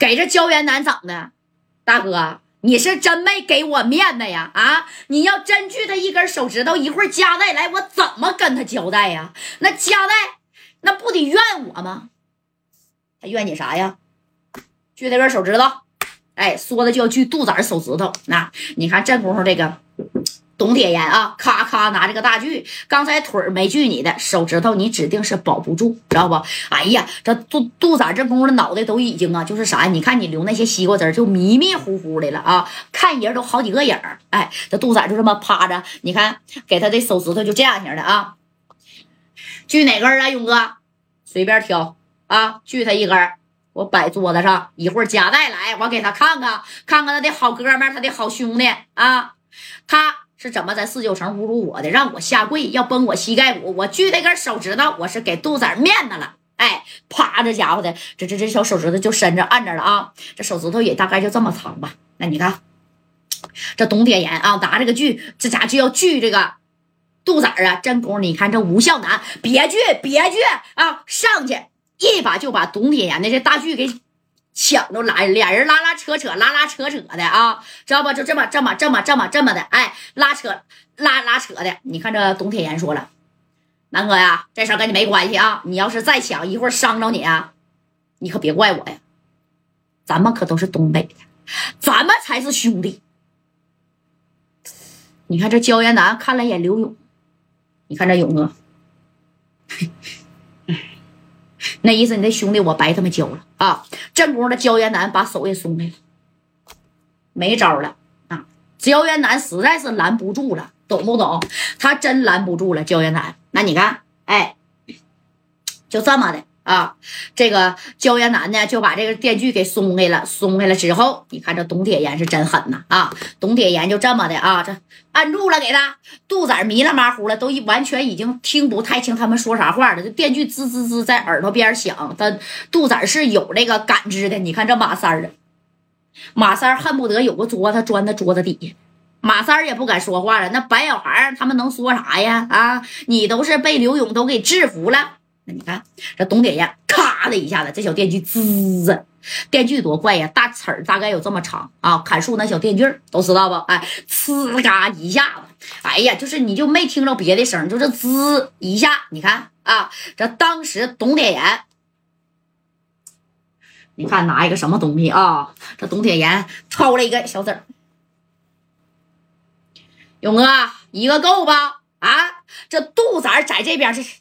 给这胶原男整的，大哥，你是真没给我面子呀！啊，你要真锯他一根手指头，一会儿加代来，我怎么跟他交代呀？那加代那不得怨我吗？他怨你啥呀？锯他根手指头，哎，说的就要锯肚子手指头。那你看这功夫，这个。董铁岩啊，咔咔拿这个大锯，刚才腿没锯你的手指头，你指定是保不住，知道不？哎呀，这杜杜仔这功夫脑袋都已经啊，就是啥？你看你留那些西瓜汁就迷迷糊糊的了啊，看人都好几个影。哎，这杜仔就这么趴着，你看给他的手指头就这样型的啊。锯哪根啊，勇哥？随便挑啊，锯他一根，我摆桌子上，一会儿夹带来，我给他看看，看看他的好哥们，他的好兄弟啊，他。是怎么在四九城侮辱我的？让我下跪，要崩我膝盖骨，我锯那根手指头，我是给杜仔面子了。哎，啪，这家伙的，这这这小手指头就伸着按着了啊！这手指头也大概就这么长吧。那你看，这董铁岩啊，拿这个锯，这家就要锯这个杜仔啊。真功夫，你看这吴孝南，别锯，别锯啊！上去一把就把董铁岩的这大锯给。抢着来，俩人拉拉扯扯，拉拉扯扯的啊，知道不？就这么这么这么这么这么的，哎，拉扯拉拉扯的。你看这董铁岩说了，南哥呀，这事跟你没关系啊。你要是再抢，一会儿伤着你啊，你可别怪我呀。咱们可都是东北的，咱们才是兄弟。你看这焦岩南看了一眼刘勇，你看这勇哥。那意思，你那兄弟我白他妈交了啊！正宫的焦元南把手也松开了，没招了啊！焦元南实在是拦不住了，懂不懂？他真拦不住了，焦元南。那你看，哎，就这么的。啊，这个焦元南呢，就把这个电锯给松开了。松开了之后，你看这董铁岩是真狠呐！啊，董铁岩就这么的啊，这按住了给他。肚子迷了马虎了，都完全已经听不太清他们说啥话了。这电锯滋滋滋在耳朵边响，他肚子是有这个感知的。你看这马三儿，马三儿恨不得有个桌子钻在桌子底下，马三儿也不敢说话了。那白小孩他们能说啥呀？啊，你都是被刘勇都给制服了。你看这董铁岩，咔的一下子，这小电锯滋啊，电锯多怪呀！大齿儿大概有这么长啊，砍树那小电锯都知道不？哎，呲嘎一下子，哎呀，就是你就没听着别的声，就是滋一下，你看啊，这当时董铁岩，你看拿一个什么东西啊？这董铁岩抄了一个小子儿，勇哥一个够吧？啊，这肚子在这边是。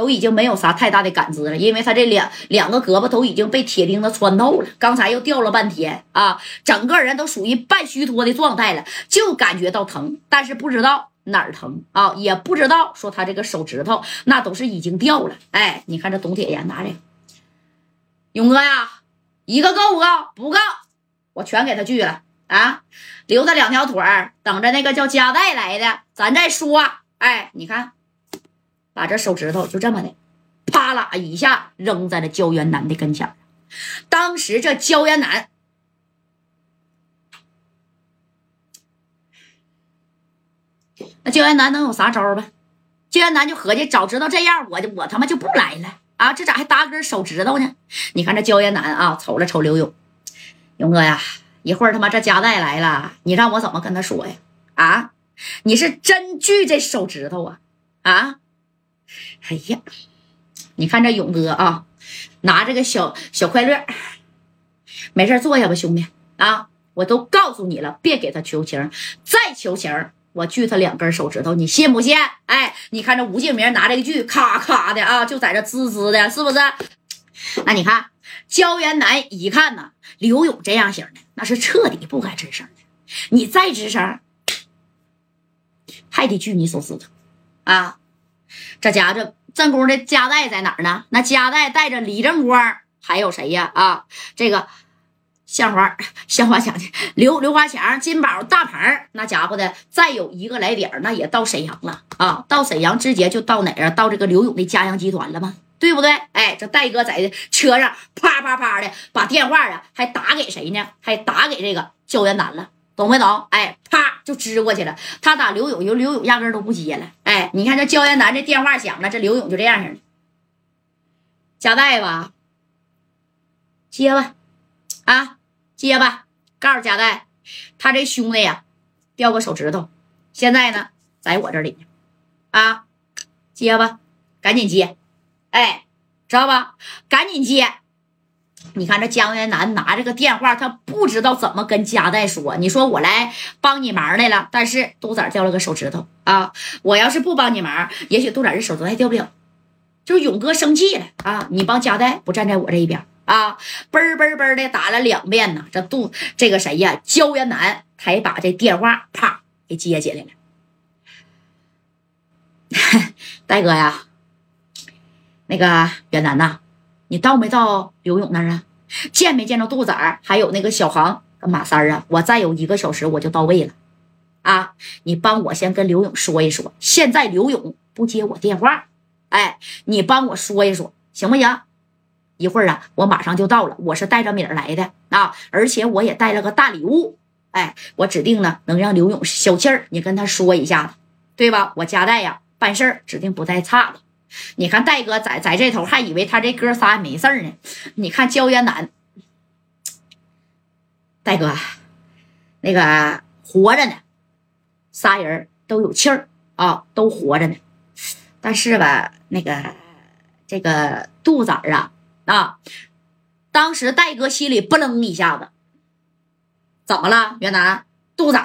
都已经没有啥太大的感知了，因为他这两两个胳膊都已经被铁钉子穿透了。刚才又掉了半天啊，整个人都属于半虚脱的状态了，就感觉到疼，但是不知道哪儿疼啊，也不知道说他这个手指头那都是已经掉了。哎，你看这董铁岩拿这，勇哥呀，一个够不够？不够，我全给他锯了啊，留他两条腿儿，等着那个叫加代来的，咱再说。哎，你看。把这手指头就这么的，啪啦一下扔在了焦元南的跟前当时这焦元南，那焦元南能有啥招吧？焦元南就合计，早知道这样，我就我他妈就不来了啊！这咋还搭根手指头呢？你看这焦元南啊，瞅了瞅刘勇，勇哥呀，一会儿他妈这加代来了，你让我怎么跟他说呀？啊，你是真锯这手指头啊？啊？哎呀，你看这勇哥啊，拿着个小小快乐，没事坐下吧，兄弟啊！我都告诉你了，别给他求情，再求情，我锯他两根手指头，你信不信？哎，你看这吴敬明拿这个锯，咔咔的啊，就在这滋滋的，是不是？那你看焦元南一看呢，刘勇这样型的，那是彻底不敢吱声的。你再吱声，还得锯你手指头啊！这家这正宫的家代在哪儿呢？那家代带着李正光，还有谁呀？啊，这个香花、香花强、刘刘华强、金宝、大鹏，那家伙的再有一个来点那也到沈阳了啊！到沈阳直接就到哪儿啊？到这个刘勇的家阳集团了吗？对不对？哎，这戴哥在车上啪啪啪的把电话啊，还打给谁呢？还打给这个焦元南了。懂没懂？哎，啪就支过去了。他打刘勇，刘刘勇压根都不接了。哎，你看这焦元南这电话响了，这刘勇就这样式的。加代吧，接吧。啊，接吧，告诉贾代，他这兄弟呀，掉个手指头，现在呢，在我这里呢。啊，接吧，赶紧接，哎，知道吧？赶紧接。你看这江元南拿着个电话，他不知道怎么跟加代说。你说我来帮你忙来了，但是杜仔掉了个手指头啊！我要是不帮你忙，也许杜仔这手指头还掉不了。就是勇哥生气了啊！你帮加代不站在我这一边啊？嘣嘣嘣的打了两遍呢。这杜这个谁呀？焦元南才把这电话啪给接起来了。大哥呀，那个元南呐。你到没到刘勇那儿啊？见没见着杜仔还有那个小航跟马三啊？我再有一个小时我就到位了，啊！你帮我先跟刘勇说一说，现在刘勇不接我电话，哎，你帮我说一说，行不行？一会儿啊，我马上就到了，我是带着米儿来的啊，而且我也带了个大礼物，哎，我指定呢能让刘勇消气儿，你跟他说一下子，对吧？我家代呀，办事儿指定不带差的。你看戴哥在在这头还以为他这哥仨没事呢。你看焦元南，戴哥那个活着呢，仨人都有气儿啊，都活着呢。但是吧，那个这个杜仔啊啊，当时戴哥心里不楞一下子，怎么了？元南，杜仔